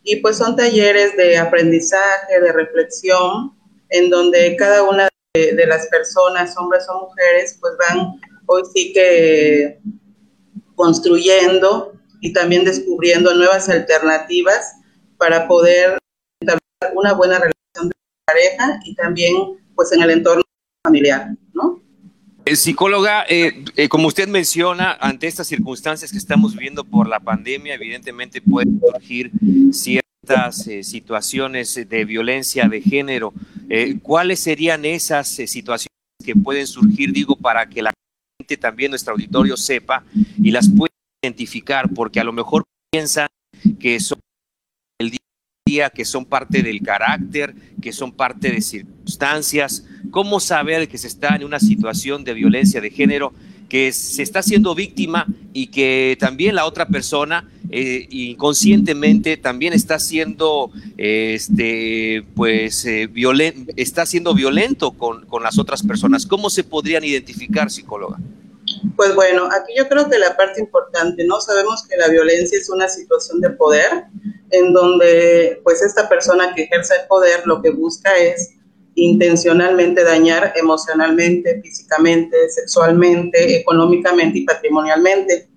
y pues son talleres de aprendizaje, de reflexión, en donde cada una de, las personas, hombres o mujeres, pues van hoy sí que construyendo y también descubriendo nuevas alternativas para poder una buena relación de pareja y también pues en el entorno familiar, ¿no? Eh, psicóloga, eh, eh, como usted menciona, ante estas circunstancias que estamos viviendo por la pandemia, evidentemente pueden surgir ciertas situaciones de violencia de género. ¿Cuáles serían esas situaciones que pueden surgir, digo, para que la gente también, nuestro auditorio, sepa y las pueda identificar? Porque a lo mejor piensan que son que son parte del carácter, que son parte de circunstancias. ¿Cómo saber que se está en una situación de violencia de género, que se está siendo víctima y que también la otra persona eh, inconscientemente también está siendo, este, pues, eh, está siendo violento con, con las otras personas? ¿Cómo se podrían identificar, psicóloga? Pues bueno, aquí yo creo que la parte importante, ¿no? Sabemos que la violencia es una situación de poder en donde pues esta persona que ejerce el poder lo que busca es intencionalmente dañar emocionalmente, físicamente, sexualmente, económicamente y patrimonialmente.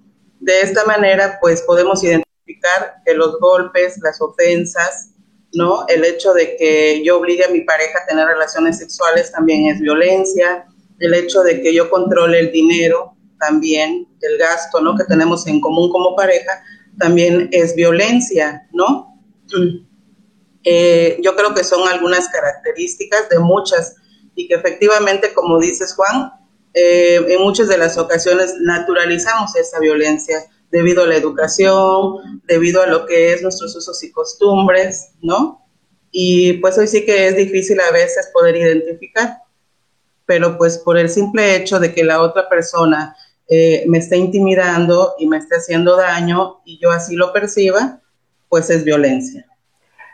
De esta manera pues podemos identificar que los golpes, las ofensas, ¿no? El hecho de que yo obligue a mi pareja a tener relaciones sexuales también es violencia, el hecho de que yo controle el dinero, también el gasto, ¿no? Que tenemos en común como pareja, también es violencia, ¿no? Eh, yo creo que son algunas características de muchas y que efectivamente, como dices Juan, eh, en muchas de las ocasiones naturalizamos esa violencia debido a la educación, debido a lo que es nuestros usos y costumbres, ¿no? Y pues hoy sí que es difícil a veces poder identificar pero pues por el simple hecho de que la otra persona eh, me esté intimidando y me esté haciendo daño y yo así lo perciba, pues es violencia.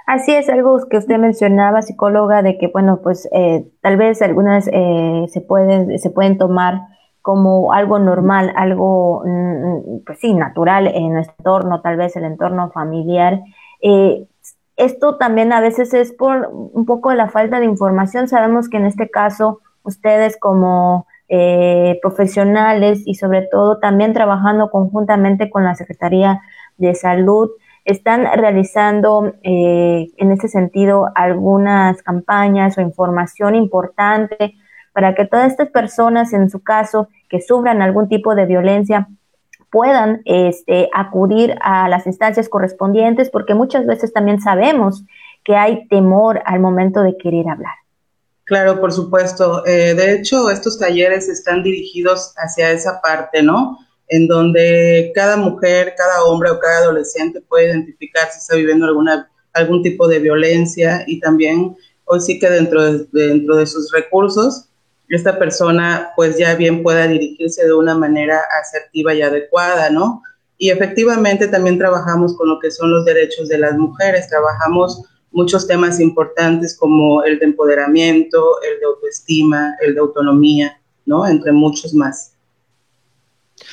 Así es, algo que usted mencionaba, psicóloga, de que, bueno, pues eh, tal vez algunas eh, se, pueden, se pueden tomar como algo normal, algo, mm, pues sí, natural en nuestro entorno, tal vez el entorno familiar. esto también a veces es por un poco la falta de información. Sabemos que en este caso ustedes como eh, profesionales y sobre todo también trabajando conjuntamente con la Secretaría de Salud, están realizando eh, en ese sentido algunas campañas o información importante para que todas estas personas, en su caso, que sufran algún tipo de violencia, puedan este, acudir a las instancias correspondientes, porque muchas veces también sabemos que hay temor al momento de querer hablar. Claro, por supuesto. Eh, de hecho, estos talleres están dirigidos hacia esa parte, ¿no? En donde cada mujer, cada hombre o cada adolescente puede identificar si está viviendo alguna, algún tipo de violencia y también hoy sí que dentro de, dentro de sus recursos, esta persona pues ya bien pueda dirigirse de una manera asertiva y adecuada, ¿no? Y efectivamente también trabajamos con lo que son los derechos de las mujeres, trabajamos muchos temas importantes como el de empoderamiento, el de autoestima, el de autonomía, ¿no? Entre muchos más.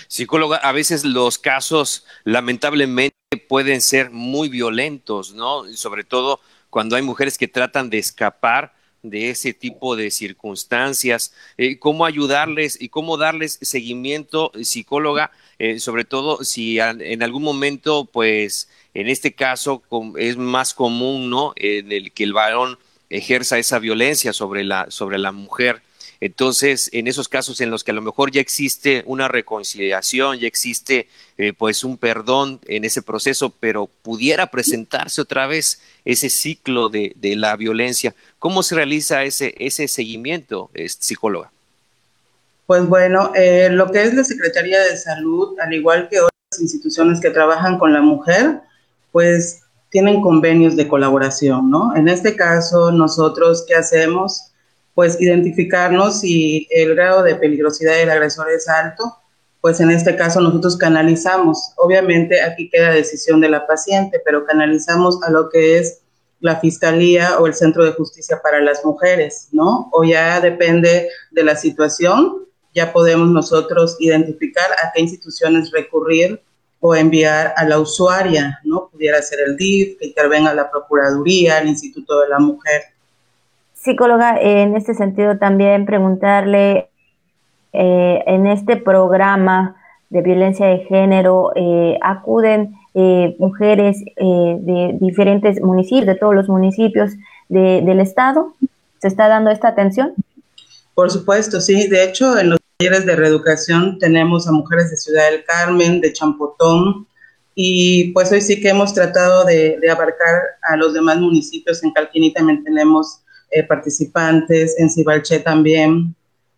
Psicóloga, a veces los casos lamentablemente pueden ser muy violentos, ¿no? Sobre todo cuando hay mujeres que tratan de escapar de ese tipo de circunstancias, eh, cómo ayudarles y cómo darles seguimiento, psicóloga, eh, sobre todo si en algún momento, pues, en este caso es más común, ¿no? En el que el varón ejerza esa violencia sobre la, sobre la mujer. Entonces, en esos casos en los que a lo mejor ya existe una reconciliación, ya existe eh, pues un perdón en ese proceso, pero pudiera presentarse otra vez ese ciclo de, de la violencia, ¿cómo se realiza ese, ese seguimiento, psicóloga? Pues bueno, eh, lo que es la Secretaría de Salud, al igual que otras instituciones que trabajan con la mujer, pues tienen convenios de colaboración, ¿no? En este caso, nosotros, ¿qué hacemos? Pues identificarnos si el grado de peligrosidad del agresor es alto, pues en este caso nosotros canalizamos, obviamente aquí queda decisión de la paciente, pero canalizamos a lo que es la Fiscalía o el Centro de Justicia para las Mujeres, ¿no? O ya depende de la situación, ya podemos nosotros identificar a qué instituciones recurrir o enviar a la usuaria, ¿no? Pudiera ser el DIF, que intervenga la Procuraduría, el Instituto de la Mujer. Psicóloga, en este sentido también preguntarle, eh, en este programa de violencia de género, eh, acuden eh, mujeres de diferentes municipios, de todos los municipios del estado. ¿Se está dando esta atención? Por supuesto, sí. De hecho, en los talleres de reeducación tenemos a mujeres de Ciudad del Carmen, de Champotón, y pues hoy sí que hemos tratado de, abarcar a los demás municipios. En Calquini también tenemos eh, participantes, en Cibalché también,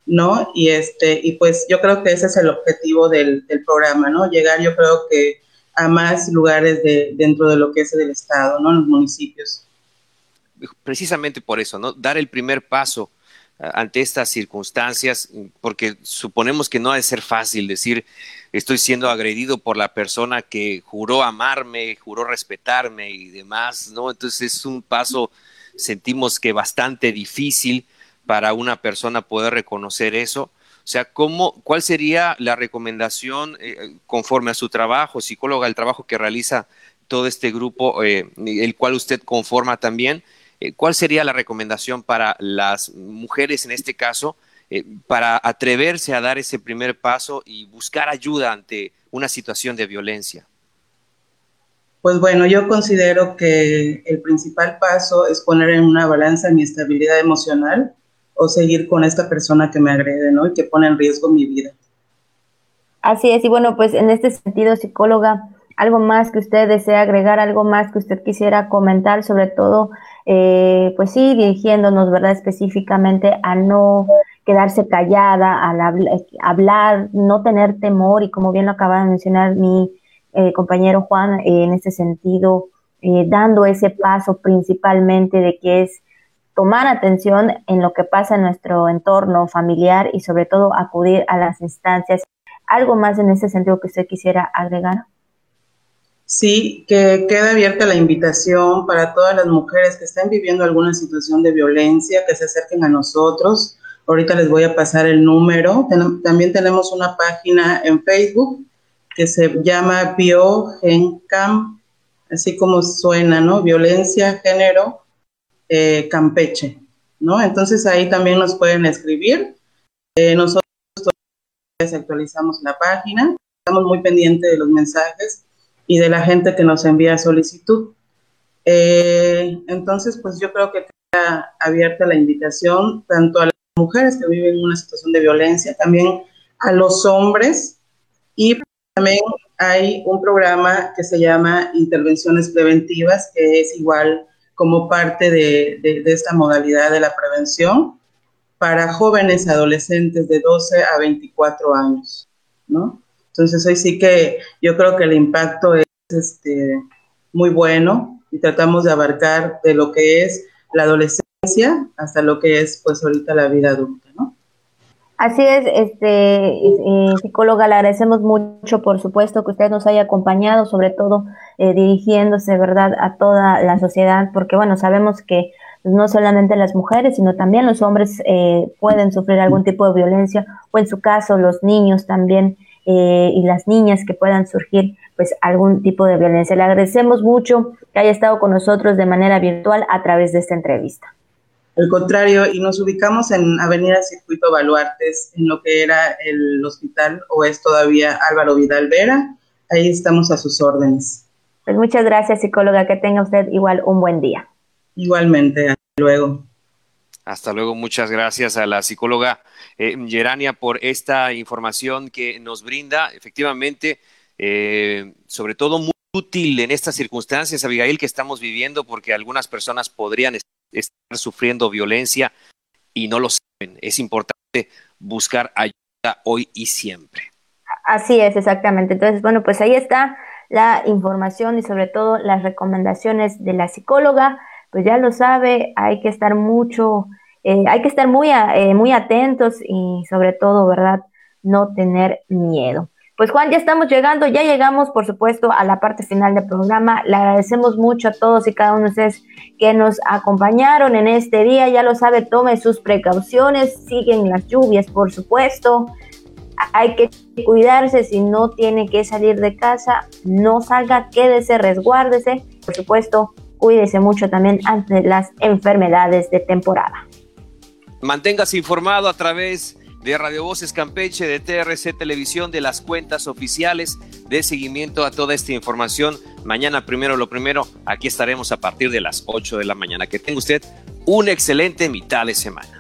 ¿no? Y, este, y pues yo creo que ese es el objetivo del, del programa, ¿no? Llegar yo creo que a más lugares de, dentro de lo que es el Estado, ¿no? Los municipios. Precisamente por eso, ¿no? Dar el primer paso ante estas circunstancias, porque suponemos que no ha de ser fácil decir estoy siendo agredido por la persona que juró amarme, juró respetarme y demás, ¿no? Entonces es un paso, sentimos que bastante difícil para una persona poder reconocer eso. O sea, ¿cómo, ¿cuál sería la recomendación eh, conforme a su trabajo, psicóloga, el trabajo que realiza todo este grupo, eh, el cual usted conforma también? Eh, ¿cuál sería la recomendación para las mujeres en este caso eh, para atreverse a dar ese primer paso y buscar ayuda ante una situación de violencia? Pues bueno, yo considero que el principal paso es poner en una balanza mi estabilidad emocional o seguir con esta persona que me agrede, ¿no? Y que pone en riesgo mi vida. Así es, y bueno, pues en este sentido, psicóloga, algo más que usted desea agregar, algo más que usted quisiera comentar, sobre todo eh, pues sí, dirigiéndonos, ¿verdad? Específicamente a no quedarse callada, al hablar, no tener temor y como bien lo acaba de mencionar mi eh, compañero Juan, eh, en este sentido, dando ese paso principalmente de que es tomar atención en lo que pasa en nuestro entorno familiar y sobre todo acudir a las instancias. ¿Algo más en ese sentido que usted quisiera agregar? Sí, que queda abierta la invitación para todas las mujeres que estén viviendo alguna situación de violencia, que se acerquen a nosotros. Ahorita les voy a pasar el número. también tenemos una página en Facebook que se llama BioGenCam, así como suena, ¿no? Violencia, género, eh, Campeche, ¿no? Entonces ahí también nos pueden escribir. Eh, nosotros actualizamos la página, estamos muy pendientes de los mensajes y de la gente que nos envía solicitud. Eh, entonces, pues yo creo que queda abierta la invitación tanto a las mujeres que viven en una situación de violencia, también a los hombres y también hay un programa que se llama Intervenciones Preventivas, que es igual como parte de, de, de esta modalidad de la prevención para jóvenes adolescentes de 12 a 24 años, ¿no? Entonces hoy sí que yo creo que el impacto es este, muy bueno y tratamos de abarcar de lo que es la adolescencia hasta lo que es pues ahorita la vida adulta, ¿no? Así es, este eh, psicóloga, le agradecemos mucho, por supuesto, que usted nos haya acompañado, sobre todo eh, dirigiéndose, ¿verdad?, a toda la sociedad, porque bueno, sabemos que no solamente las mujeres, sino también los hombres eh, pueden sufrir algún tipo de violencia, o en su caso los niños también eh, y las niñas que puedan surgir pues algún tipo de violencia. Le agradecemos mucho que haya estado con nosotros de manera virtual a través de esta entrevista. Al contrario, y nos ubicamos en Avenida Circuito Baluartes, en lo que era el hospital o es todavía Álvaro Vidal Vera. Ahí estamos a sus órdenes. Pues muchas gracias, psicóloga. Que tenga usted igual un buen día. Igualmente, hasta luego. Hasta luego, muchas gracias a la psicóloga eh, Gerania por esta información que nos brinda. Efectivamente, eh, sobre todo muy útil en estas circunstancias, Abigail, que estamos viviendo, porque algunas personas podrían estar sufriendo violencia y no lo saben. Es importante buscar ayuda hoy y siempre. Así es, exactamente. Entonces, bueno, pues ahí está la información y sobre todo las recomendaciones de la psicóloga pues ya lo sabe, hay que estar mucho, eh, hay que estar muy, eh, muy atentos y sobre todo, ¿verdad? No tener miedo. Pues Juan, ya estamos llegando, ya llegamos, por supuesto, a la parte final del programa. Le agradecemos mucho a todos y cada uno de ustedes que nos acompañaron en este día. Ya lo sabe, tome sus precauciones, siguen las lluvias, por supuesto. Hay que cuidarse si no tiene que salir de casa, no salga, quédese, resguárdese. Por supuesto, cuídese mucho también ante las enfermedades de temporada. Manténgase informado a través de Radio Voces Campeche, de TRC Televisión, de las cuentas oficiales de seguimiento a toda esta información. Mañana, primero lo primero, aquí estaremos a partir de las 8 de la mañana. Que tenga usted una excelente mitad de semana.